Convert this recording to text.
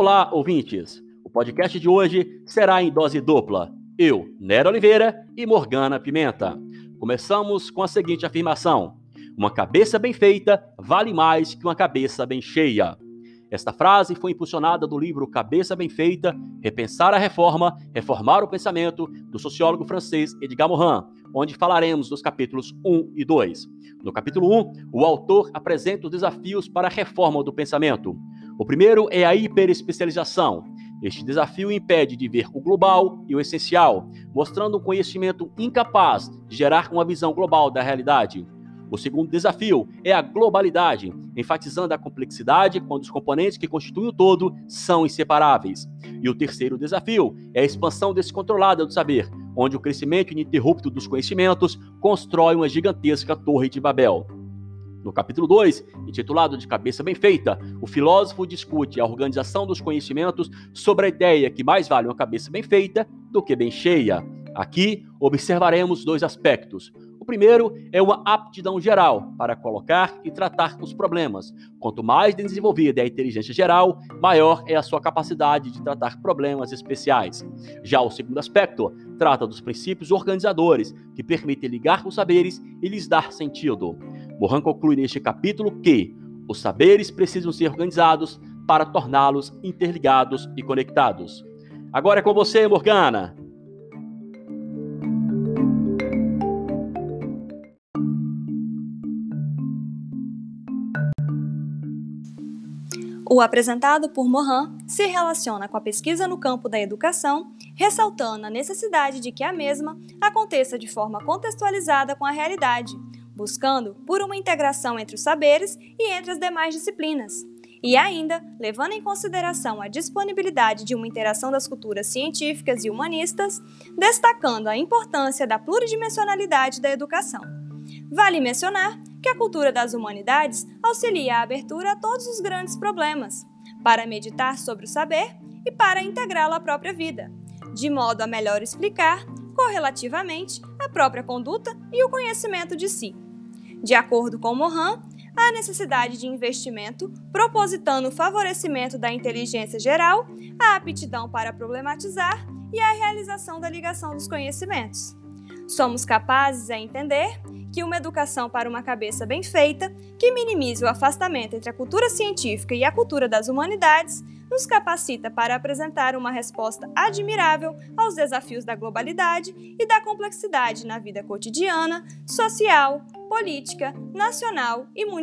Olá, ouvintes! O podcast de hoje será em dose dupla. Eu, Nero Oliveira e Morgana Pimenta. Começamos com a seguinte afirmação: Uma cabeça bem feita vale mais que uma cabeça bem cheia. Esta frase foi impulsionada do livro Cabeça Bem Feita, Repensar a Reforma, Reformar o Pensamento, do sociólogo francês Edgar Morin, onde falaremos dos capítulos 1 e 2. No capítulo 1, o autor apresenta os desafios para a reforma do pensamento. O primeiro é a hiperespecialização. Este desafio impede de ver o global e o essencial, mostrando um conhecimento incapaz de gerar uma visão global da realidade. O segundo desafio é a globalidade, enfatizando a complexidade quando os componentes que constituem o todo são inseparáveis. E o terceiro desafio é a expansão descontrolada do saber, onde o crescimento ininterrupto dos conhecimentos constrói uma gigantesca torre de Babel. No capítulo 2, intitulado De Cabeça Bem Feita, o filósofo discute a organização dos conhecimentos sobre a ideia que mais vale uma cabeça bem feita do que bem cheia. Aqui observaremos dois aspectos. Primeiro é uma aptidão geral para colocar e tratar os problemas. Quanto mais desenvolvida é a inteligência geral, maior é a sua capacidade de tratar problemas especiais. Já o segundo aspecto trata dos princípios organizadores que permitem ligar os saberes e lhes dar sentido. Mohan conclui neste capítulo que os saberes precisam ser organizados para torná-los interligados e conectados. Agora é com você, Morgana. O apresentado por Mohan se relaciona com a pesquisa no campo da educação, ressaltando a necessidade de que a mesma aconteça de forma contextualizada com a realidade, buscando por uma integração entre os saberes e entre as demais disciplinas, e ainda levando em consideração a disponibilidade de uma interação das culturas científicas e humanistas, destacando a importância da pluridimensionalidade da educação. Vale mencionar que a cultura das humanidades auxilia a abertura a todos os grandes problemas, para meditar sobre o saber e para integrá-lo à própria vida, de modo a melhor explicar correlativamente a própria conduta e o conhecimento de si. De acordo com Mohan, há necessidade de investimento propositando o favorecimento da inteligência geral, a aptidão para problematizar e a realização da ligação dos conhecimentos. Somos capazes a entender que uma educação para uma cabeça bem feita, que minimize o afastamento entre a cultura científica e a cultura das humanidades, nos capacita para apresentar uma resposta admirável aos desafios da globalidade e da complexidade na vida cotidiana, social, política, nacional e mundial.